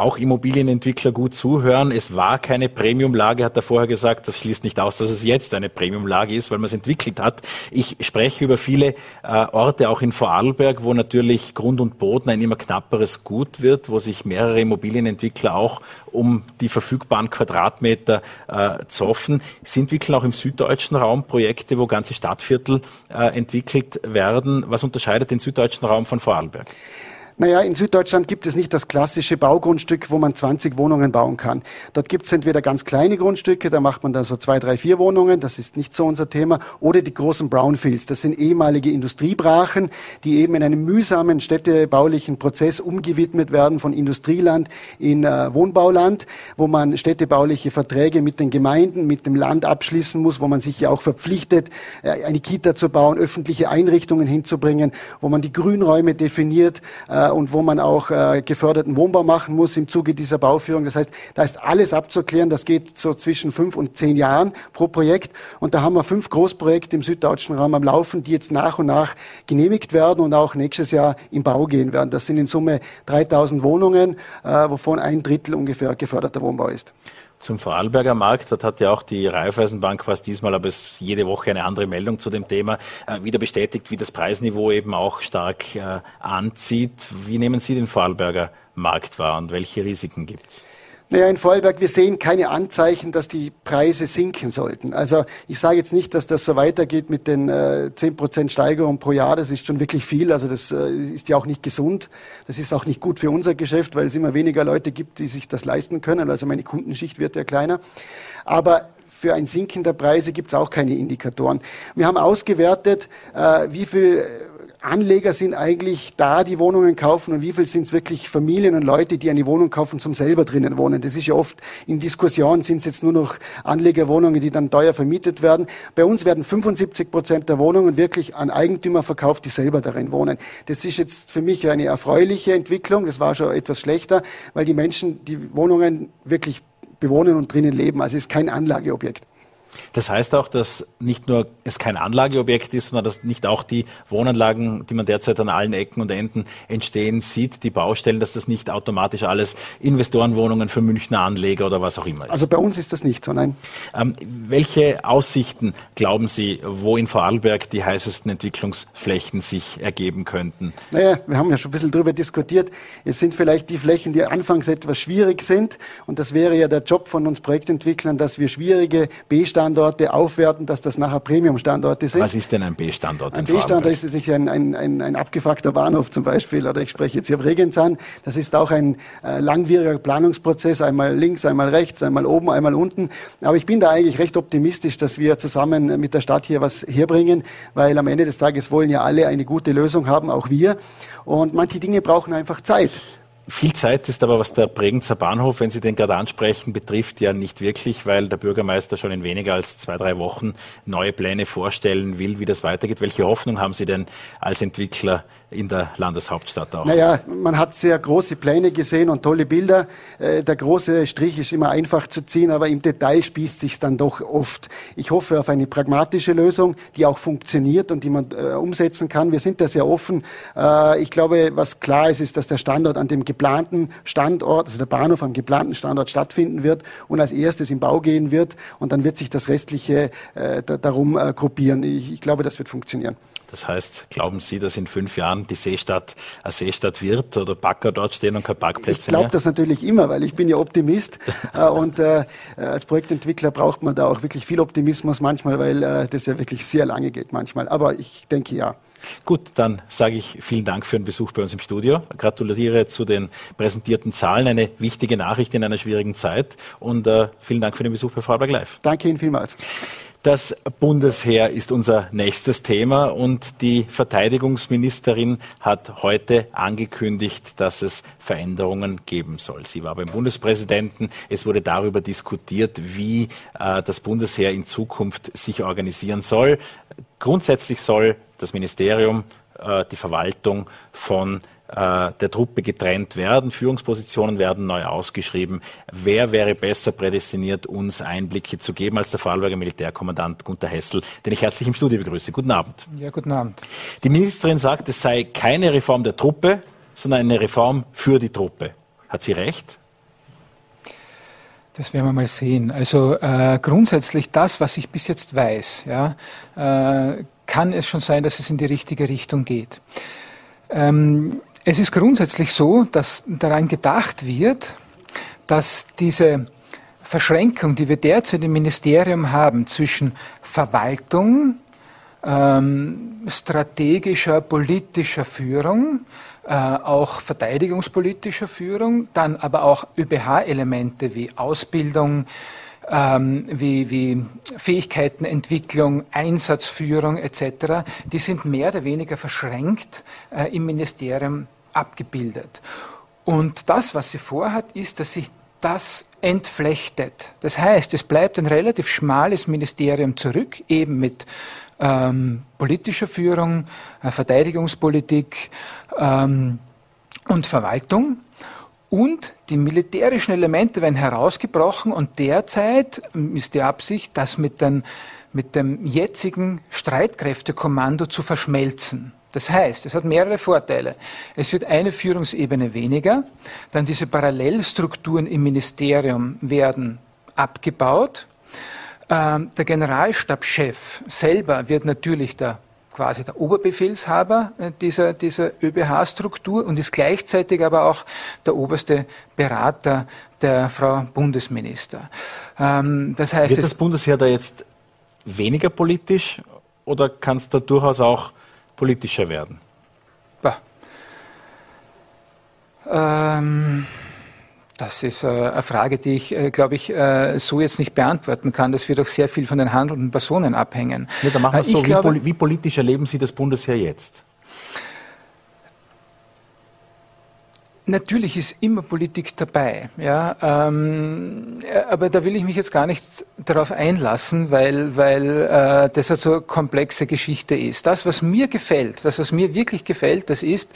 Speaker 1: auch Immobilienentwickler gut zuhören. Es war keine Premiumlage, hat er vorher gesagt. Das schließt nicht aus, dass es jetzt eine Premiumlage ist, weil man es entwickelt hat. Ich spreche über viele äh, Orte, auch in Vorarlberg, wo natürlich Grund und Boden ein immer knapperes Gut wird, wo sich mehrere Immobilienentwickler auch um die verfügbaren Quadratmeter äh, zoffen. Sie entwickeln auch im süddeutschen Raum Projekte, wo ganze Stadtviertel äh, entwickelt werden. Was unterscheidet den süddeutschen Raum von Vorarlberg?
Speaker 3: Naja, in Süddeutschland gibt es nicht das klassische Baugrundstück, wo man 20 Wohnungen bauen kann. Dort gibt es entweder ganz kleine Grundstücke, da macht man dann so zwei, drei, vier Wohnungen, das ist nicht so unser Thema, oder die großen Brownfields. Das sind ehemalige Industriebrachen, die eben in einem mühsamen städtebaulichen Prozess umgewidmet werden von Industrieland in äh, Wohnbauland, wo man städtebauliche Verträge mit den Gemeinden, mit dem Land abschließen muss, wo man sich ja auch verpflichtet, äh, eine Kita zu bauen, öffentliche Einrichtungen hinzubringen, wo man die Grünräume definiert, äh, und wo man auch äh, geförderten Wohnbau machen muss im Zuge dieser Bauführung. Das heißt, da ist alles abzuklären. Das geht so zwischen fünf und zehn Jahren pro Projekt. Und da haben wir fünf Großprojekte im süddeutschen Raum am Laufen, die jetzt nach und nach genehmigt werden und auch nächstes Jahr im Bau gehen werden. Das sind in Summe 3000 Wohnungen, äh, wovon ein Drittel ungefähr geförderter Wohnbau ist
Speaker 1: zum Vorarlberger Markt. Dort hat ja auch die Raiffeisenbank fast diesmal, aber es jede Woche eine andere Meldung zu dem Thema, äh, wieder bestätigt, wie das Preisniveau eben auch stark äh, anzieht. Wie nehmen Sie den Vorarlberger Markt wahr und welche Risiken gibt es?
Speaker 3: Naja, in Vorarlberg, wir sehen keine Anzeichen, dass die Preise sinken sollten. Also ich sage jetzt nicht, dass das so weitergeht mit den äh, 10% Steigerung pro Jahr. Das ist schon wirklich viel. Also das äh, ist ja auch nicht gesund. Das ist auch nicht gut für unser Geschäft, weil es immer weniger Leute gibt, die sich das leisten können. Also meine Kundenschicht wird ja kleiner. Aber für ein Sinken der Preise gibt es auch keine Indikatoren. Wir haben ausgewertet, äh, wie viel Anleger sind eigentlich da, die Wohnungen kaufen und wie viel sind es wirklich Familien und Leute, die eine Wohnung kaufen zum selber drinnen wohnen. Das ist ja oft in Diskussion, sind es jetzt nur noch Anlegerwohnungen, die dann teuer vermietet werden. Bei uns werden 75 Prozent der Wohnungen wirklich an Eigentümer verkauft, die selber darin wohnen. Das ist jetzt für mich eine erfreuliche Entwicklung. Das war schon etwas schlechter, weil die Menschen die Wohnungen wirklich bewohnen und drinnen leben. Also es ist kein Anlageobjekt.
Speaker 1: Das heißt auch, dass nicht nur es kein Anlageobjekt ist, sondern dass nicht auch die Wohnanlagen, die man derzeit an allen Ecken und Enden entstehen sieht, die Baustellen, dass das nicht automatisch alles Investorenwohnungen für Münchner Anleger oder was auch immer ist.
Speaker 3: Also bei uns ist das nicht so, nein.
Speaker 1: Ähm, welche Aussichten glauben Sie, wo in Vorarlberg die heißesten Entwicklungsflächen sich ergeben könnten?
Speaker 3: Naja, wir haben ja schon ein bisschen darüber diskutiert. Es sind vielleicht die Flächen, die anfangs etwas schwierig sind. Und das wäre ja der Job von uns Projektentwicklern, dass wir schwierige B-Standorte B-Standorte aufwerten, dass das nachher Premium-Standorte sind.
Speaker 1: Was ist denn ein B-Standort?
Speaker 3: Ein B-Standort ist nicht ein, ein, ein, ein abgefuckter Bahnhof zum Beispiel, oder ich spreche jetzt hier auf Regens an. Das ist auch ein äh, langwieriger Planungsprozess, einmal links, einmal rechts, einmal oben, einmal unten. Aber ich bin da eigentlich recht optimistisch, dass wir zusammen mit der Stadt hier was herbringen, weil am Ende des Tages wollen ja alle eine gute Lösung haben, auch wir. Und manche Dinge brauchen einfach Zeit.
Speaker 1: Viel Zeit ist aber, was der Bregenzer Bahnhof, wenn Sie den gerade ansprechen, betrifft, ja nicht wirklich, weil der Bürgermeister schon in weniger als zwei, drei Wochen neue Pläne vorstellen will, wie das weitergeht. Welche Hoffnung haben Sie denn als Entwickler in der Landeshauptstadt auch?
Speaker 3: Naja, man hat sehr große Pläne gesehen und tolle Bilder. Äh, der große Strich ist immer einfach zu ziehen, aber im Detail spießt sich dann doch oft. Ich hoffe auf eine pragmatische Lösung, die auch funktioniert und die man äh, umsetzen kann. Wir sind da sehr offen. Äh, ich glaube, was klar ist, ist, dass der Standort an dem geplanten Standort, also der Bahnhof am geplanten Standort stattfinden wird und als erstes im Bau gehen wird und dann wird sich das Restliche darum gruppieren. Ich glaube, das wird funktionieren.
Speaker 1: Das heißt, glauben Sie, dass in fünf Jahren die Seestadt eine Seestadt wird oder Bagger dort stehen und keine Parkplätze
Speaker 3: Ich glaube das natürlich immer, weil ich bin ja Optimist *laughs* äh, und äh, als Projektentwickler braucht man da auch wirklich viel Optimismus manchmal, weil äh, das ja wirklich sehr lange geht manchmal. Aber ich denke ja.
Speaker 1: Gut, dann sage ich vielen Dank für den Besuch bei uns im Studio. Gratuliere zu den präsentierten Zahlen. Eine wichtige Nachricht in einer schwierigen Zeit. Und äh, vielen Dank für den Besuch bei Vorarlberg Live.
Speaker 3: Danke Ihnen vielmals.
Speaker 1: Das Bundesheer ist unser nächstes Thema und die Verteidigungsministerin hat heute angekündigt, dass es Veränderungen geben soll. Sie war beim Bundespräsidenten. Es wurde darüber diskutiert, wie äh, das Bundesheer in Zukunft sich organisieren soll. Grundsätzlich soll das Ministerium, äh, die Verwaltung von der Truppe getrennt werden. Führungspositionen werden neu ausgeschrieben. Wer wäre besser prädestiniert, uns Einblicke zu geben als der Vorarlberger Militärkommandant Gunter Hessel, den ich herzlich im Studio begrüße. Guten Abend.
Speaker 4: Ja, guten Abend.
Speaker 1: Die Ministerin sagt, es sei keine Reform der Truppe, sondern eine Reform für die Truppe. Hat sie recht?
Speaker 4: Das werden wir mal sehen. Also äh, grundsätzlich das, was ich bis jetzt weiß, ja, äh, kann es schon sein, dass es in die richtige Richtung geht. Ähm, es ist grundsätzlich so, dass daran gedacht wird, dass diese Verschränkung, die wir derzeit im Ministerium haben zwischen Verwaltung, ähm, strategischer, politischer Führung, äh, auch verteidigungspolitischer Führung, dann aber auch ÖBH-Elemente wie Ausbildung, ähm, wie, wie Fähigkeitenentwicklung, Einsatzführung etc., die sind mehr oder weniger verschränkt äh, im Ministerium abgebildet. Und das, was sie vorhat, ist, dass sich das entflechtet. Das heißt, es bleibt ein relativ schmales Ministerium zurück, eben mit ähm, politischer Führung, äh, Verteidigungspolitik ähm, und Verwaltung. Und die militärischen Elemente werden herausgebrochen und derzeit ist die Absicht, das mit, den, mit dem jetzigen Streitkräftekommando zu verschmelzen. Das heißt, es hat mehrere Vorteile. Es wird eine Führungsebene weniger, dann diese Parallelstrukturen im Ministerium werden abgebaut. Ähm, der Generalstabschef selber wird natürlich der quasi der Oberbefehlshaber äh, dieser, dieser ÖBH-Struktur und ist gleichzeitig aber auch der oberste Berater der Frau Bundesminister.
Speaker 1: Ähm, das heißt, wird das Bundesheer da jetzt weniger politisch oder kann es da durchaus auch politischer werden?
Speaker 4: Ähm, das ist äh, eine Frage, die ich, äh, glaube ich, äh, so jetzt nicht beantworten kann. Das wird auch sehr viel von den handelnden Personen abhängen.
Speaker 1: Ja, dann machen wir es so. Wie, glaube, wie, politisch erleben Sie das Bundesheer jetzt?
Speaker 4: Natürlich ist immer Politik dabei, ja, ähm, aber da will ich mich jetzt gar nicht darauf einlassen, weil, weil äh, das halt so eine komplexe Geschichte ist. Das, was mir gefällt, das, was mir wirklich gefällt, das ist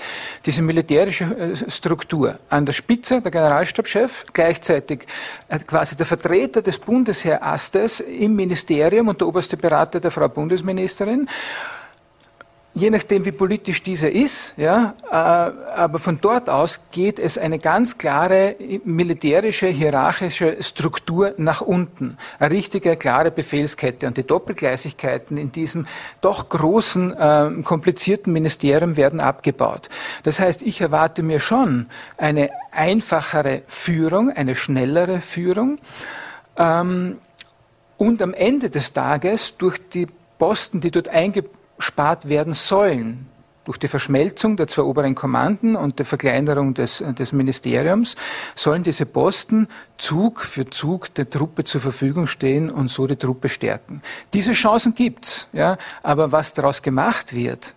Speaker 4: diese militärische äh, Struktur. An der Spitze der Generalstabschef, gleichzeitig äh, quasi der Vertreter des Bundesheer Astes im Ministerium und der oberste Berater der Frau Bundesministerin je nachdem, wie politisch dieser ist, ja, äh, aber von dort aus geht es eine ganz klare militärische, hierarchische Struktur nach unten. Eine richtige, klare Befehlskette. Und die Doppelgleisigkeiten in diesem doch großen, äh, komplizierten Ministerium werden abgebaut. Das heißt, ich erwarte mir schon eine einfachere Führung, eine schnellere Führung. Ähm, und am Ende des Tages durch die Posten, die dort eingebaut gespart werden sollen. Durch die Verschmelzung der zwei oberen Kommanden und der Verkleinerung des, des Ministeriums sollen diese Posten Zug für Zug der Truppe zur Verfügung stehen und so die Truppe stärken. Diese Chancen gibt's, ja, aber was daraus gemacht wird,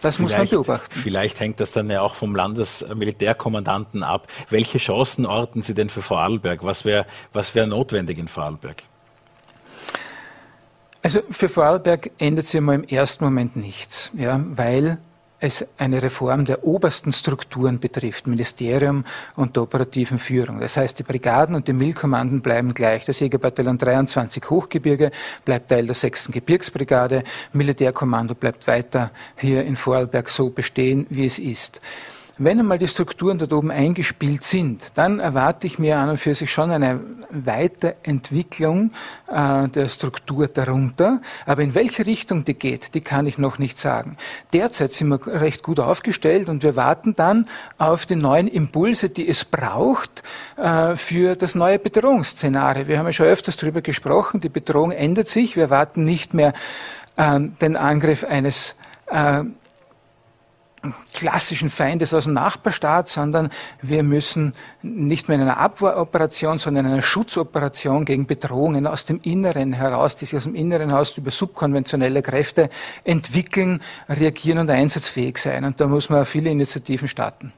Speaker 4: das muss man beobachten.
Speaker 1: Vielleicht hängt das dann ja auch vom Landesmilitärkommandanten ab. Welche Chancen orten Sie denn für Vorarlberg? Was wäre was wär notwendig in Vorarlberg?
Speaker 4: Also für Vorarlberg ändert sich mal im ersten Moment nichts, ja, weil es eine Reform der obersten Strukturen betrifft, Ministerium und der operativen Führung. Das heißt, die Brigaden und die Milkommanden bleiben gleich. Das Jägerbataillon 23 Hochgebirge bleibt Teil der 6. Gebirgsbrigade. Militärkommando bleibt weiter hier in Vorarlberg so bestehen, wie es ist. Wenn einmal die Strukturen dort oben eingespielt sind, dann erwarte ich mir an und für sich schon eine Weiterentwicklung äh, der Struktur darunter. Aber in welche Richtung die geht, die kann ich noch nicht sagen. Derzeit sind wir recht gut aufgestellt und wir warten dann auf die neuen Impulse, die es braucht äh, für das neue Bedrohungsszenario. Wir haben ja schon öfters darüber gesprochen, die Bedrohung ändert sich. Wir erwarten nicht mehr äh, den Angriff eines äh, klassischen Feindes aus dem Nachbarstaat, sondern wir müssen nicht mehr in einer Abwehroperation, sondern in einer Schutzoperation gegen Bedrohungen aus dem Inneren heraus, die sich aus dem Inneren heraus über subkonventionelle Kräfte entwickeln, reagieren und einsatzfähig sein. Und da muss man viele Initiativen starten.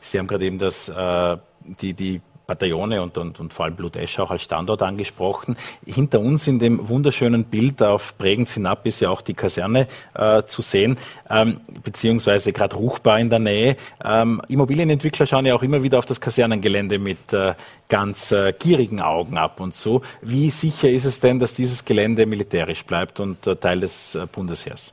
Speaker 1: Sie haben gerade eben das, äh, die, die Bataillone und, und, und vor allem Blutesch auch als Standort angesprochen. Hinter uns in dem wunderschönen Bild auf Bregenz-Hinab ist ja auch die Kaserne äh, zu sehen, ähm, beziehungsweise gerade ruchbar in der Nähe. Ähm, Immobilienentwickler schauen ja auch immer wieder auf das Kasernengelände mit äh, ganz äh, gierigen Augen ab und so. Wie sicher ist es denn, dass dieses Gelände militärisch bleibt und äh, Teil des äh, Bundesheers?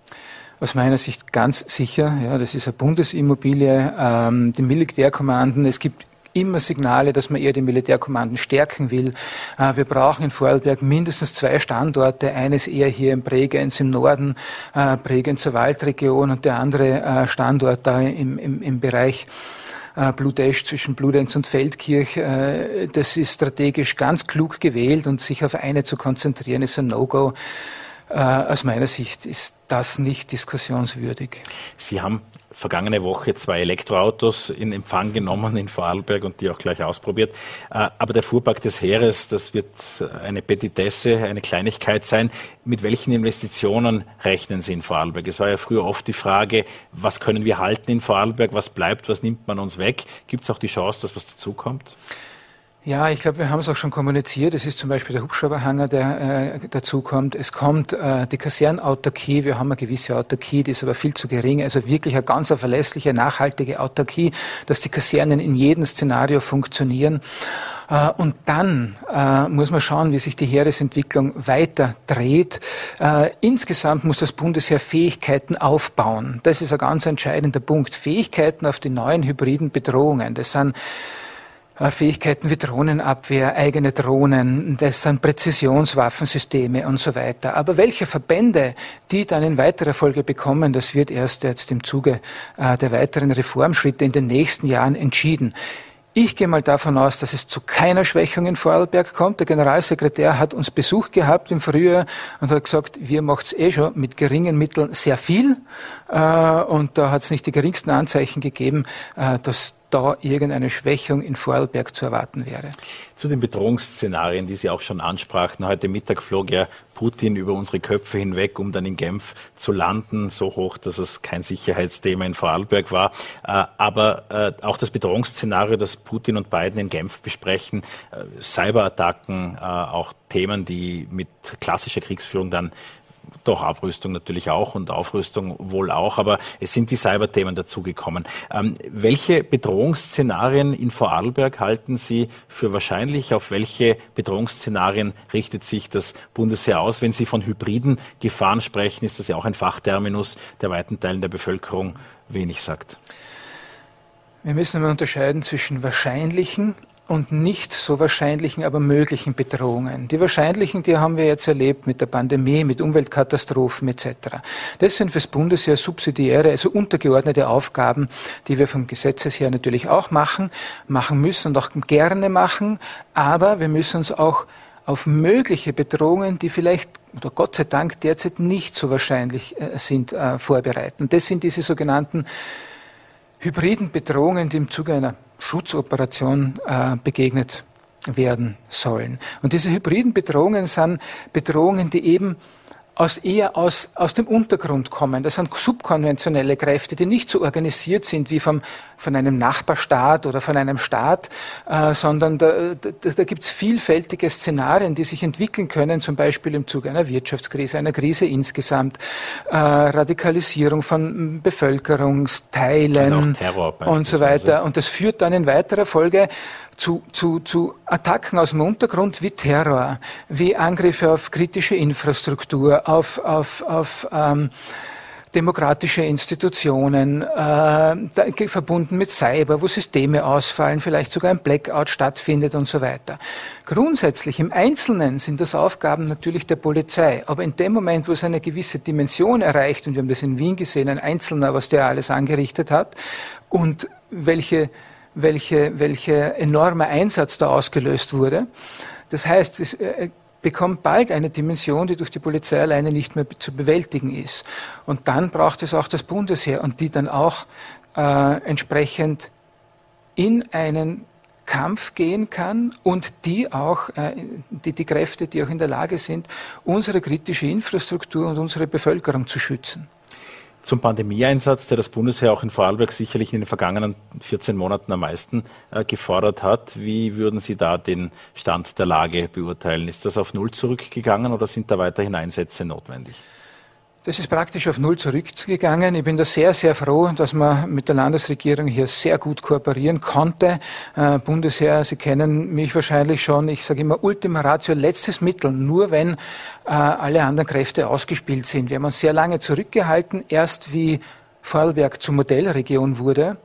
Speaker 4: aus meiner Sicht ganz sicher. Ja, das ist eine Bundesimmobilie. Ähm, die Militärkommanden, es gibt immer Signale, dass man eher die Militärkommanden stärken will. Äh, wir brauchen in Vorarlberg mindestens zwei Standorte. Eines eher hier in Bregenz im Norden, äh, Bregenzer Waldregion und der andere äh, Standort da im, im, im Bereich Blutesch zwischen Bludenz und Feldkirch. Das ist strategisch ganz klug gewählt und sich auf eine zu konzentrieren ist ein No-Go. Aus meiner Sicht ist das nicht diskussionswürdig.
Speaker 1: Sie haben vergangene Woche zwei Elektroautos in Empfang genommen in Vorarlberg und die auch gleich ausprobiert. Äh, aber der Fuhrpark des Heeres, das wird eine Petitesse, eine Kleinigkeit sein. Mit welchen Investitionen rechnen Sie in Vorarlberg? Es war ja früher oft die Frage, was können wir halten in Vorarlberg, was bleibt, was nimmt man uns weg? Gibt es auch die Chance, dass was dazukommt?
Speaker 4: Ja, ich glaube, wir haben es auch schon kommuniziert. Es ist zum Beispiel der Hubschrauberhanger, der äh, dazu kommt. Es kommt äh, die Kasernautarkie. Wir haben eine gewisse Autarkie, die ist aber viel zu gering. Also wirklich eine ganz verlässliche, nachhaltige Autarkie, dass die Kasernen in jedem Szenario funktionieren. Äh, und dann äh, muss man schauen, wie sich die Heeresentwicklung weiter dreht. Äh, insgesamt muss das Bundesheer Fähigkeiten aufbauen. Das ist ein ganz entscheidender Punkt. Fähigkeiten auf die neuen hybriden Bedrohungen. Das sind Fähigkeiten wie Drohnenabwehr, eigene Drohnen, das sind Präzisionswaffensysteme und so weiter. Aber welche Verbände die dann in weiterer Folge bekommen, das wird erst jetzt im Zuge äh, der weiteren Reformschritte in den nächsten Jahren entschieden. Ich gehe mal davon aus, dass es zu keiner Schwächung in Vorarlberg kommt. Der Generalsekretär hat uns Besuch gehabt im Frühjahr und hat gesagt, wir macht's eh schon mit geringen Mitteln sehr viel. Äh, und da hat es nicht die geringsten Anzeichen gegeben, dass da irgendeine Schwächung in Vorarlberg zu erwarten wäre.
Speaker 1: Zu den Bedrohungsszenarien, die Sie auch schon ansprachen. Heute Mittag flog ja Putin über unsere Köpfe hinweg, um dann in Genf zu landen, so hoch, dass es kein Sicherheitsthema in Vorarlberg war. Äh, aber äh, auch das Bedrohungsszenario, das Putin und Biden in Genf besprechen, äh, Cyberattacken, auch Themen, die mit klassischer Kriegsführung dann doch, Abrüstung natürlich auch und Aufrüstung wohl auch, aber es sind die Cyberthemen dazugekommen. Ähm, welche Bedrohungsszenarien in Vorarlberg halten Sie für wahrscheinlich? Auf welche Bedrohungsszenarien richtet sich das Bundesheer aus? Wenn Sie von hybriden Gefahren sprechen, ist das ja auch ein Fachterminus, der weiten Teilen der Bevölkerung wenig sagt.
Speaker 4: Wir müssen unterscheiden zwischen wahrscheinlichen und nicht so wahrscheinlichen, aber möglichen Bedrohungen. Die wahrscheinlichen, die haben wir jetzt erlebt mit der Pandemie, mit Umweltkatastrophen etc. Das sind fürs Bundesheer subsidiäre, also untergeordnete Aufgaben, die wir vom Gesetzesher natürlich auch machen, machen müssen und auch gerne machen, aber wir müssen uns auch auf mögliche Bedrohungen, die vielleicht oder Gott sei Dank derzeit nicht so wahrscheinlich äh, sind, äh, vorbereiten. Das sind diese sogenannten hybriden Bedrohungen, die im Zuge einer Schutzoperation äh, begegnet werden sollen. Und diese hybriden Bedrohungen sind Bedrohungen, die eben aus eher aus, aus dem Untergrund kommen. Das sind subkonventionelle Kräfte, die nicht so organisiert sind wie vom, von einem Nachbarstaat oder von einem Staat, äh, sondern da, da, da gibt es vielfältige Szenarien, die sich entwickeln können, zum Beispiel im Zuge einer Wirtschaftskrise, einer Krise insgesamt, äh, Radikalisierung von Bevölkerungsteilen also und so weiter. Und das führt dann in weiterer Folge zu, zu, zu Attacken aus dem Untergrund wie Terror, wie Angriffe auf kritische Infrastruktur, auf, auf, auf ähm, demokratische Institutionen, äh, verbunden mit Cyber, wo Systeme ausfallen, vielleicht sogar ein Blackout stattfindet und so weiter. Grundsätzlich im Einzelnen sind das Aufgaben natürlich der Polizei, aber in dem Moment, wo es eine gewisse Dimension erreicht, und wir haben das in Wien gesehen, ein Einzelner, was der alles angerichtet hat, und welche welche, welcher enorme Einsatz da ausgelöst wurde. Das heißt, es äh, bekommt bald eine Dimension, die durch die Polizei alleine nicht mehr zu bewältigen ist. Und dann braucht es auch das Bundesheer und die dann auch äh, entsprechend in einen Kampf gehen kann und die auch, äh, die, die Kräfte, die auch in der Lage sind, unsere kritische Infrastruktur und unsere Bevölkerung zu schützen.
Speaker 1: Zum Pandemieeinsatz, der das Bundesheer auch in Vorarlberg sicherlich in den vergangenen 14 Monaten am meisten äh, gefordert hat. Wie würden Sie da den Stand der Lage beurteilen? Ist das auf Null zurückgegangen oder sind da weiterhin Einsätze notwendig?
Speaker 4: Das ist praktisch auf Null zurückgegangen. Ich bin da sehr, sehr froh, dass man mit der Landesregierung hier sehr gut kooperieren konnte. Äh, Bundesheer, Sie kennen mich wahrscheinlich schon. Ich sage immer Ultima Ratio, letztes Mittel, nur wenn äh, alle anderen Kräfte ausgespielt sind. Wir haben uns sehr lange zurückgehalten, erst wie Vorarlberg zur Modellregion wurde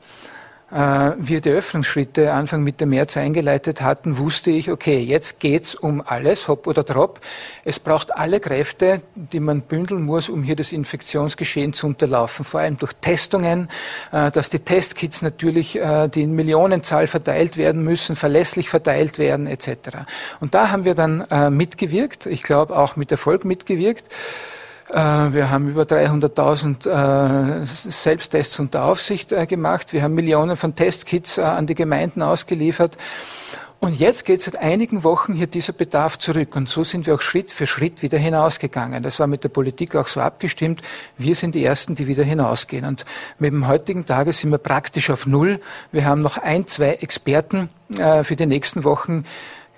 Speaker 4: wir die Öffnungsschritte Anfang Mitte März eingeleitet hatten, wusste ich, okay, jetzt geht's um alles, hopp oder drop. Es braucht alle Kräfte, die man bündeln muss, um hier das Infektionsgeschehen zu unterlaufen, vor allem durch Testungen, äh, dass die Testkits natürlich, äh, die in Millionenzahl verteilt werden müssen, verlässlich verteilt werden etc. Und da haben wir dann mitgewirkt, ich glaube auch mit Erfolg mitgewirkt. Äh, wir haben über 300.000 äh, Selbsttests unter Aufsicht äh, gemacht. Wir haben Millionen von Testkits an die Gemeinden ausgeliefert. Und jetzt geht seit einigen Wochen hier dieser Bedarf zurück. Und so sind wir auch Schritt für Schritt wieder hinausgegangen. Das war mit der Politik auch so abgestimmt. Wir sind die Ersten, die wieder hinausgehen. Und mit dem heutigen Tage sind wir praktisch auf Null. Wir haben noch ein, zwei Experten für die nächsten Wochen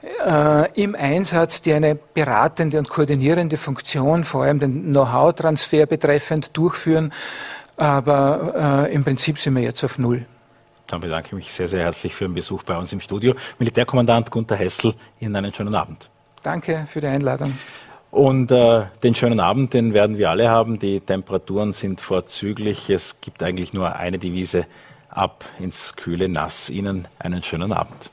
Speaker 4: äh, im Einsatz, die eine beratende und koordinierende Funktion, vor allem den Know-how-Transfer betreffend, durchführen. Aber äh, im Prinzip sind wir jetzt auf Null.
Speaker 1: Dann bedanke ich mich sehr, sehr herzlich für den Besuch bei uns im Studio. Militärkommandant Gunther Hessel, Ihnen einen schönen Abend.
Speaker 4: Danke für die Einladung.
Speaker 1: Und äh, den schönen Abend, den werden wir alle haben. Die Temperaturen sind vorzüglich. Es gibt eigentlich nur eine Devise ab ins kühle Nass. Ihnen einen schönen Abend.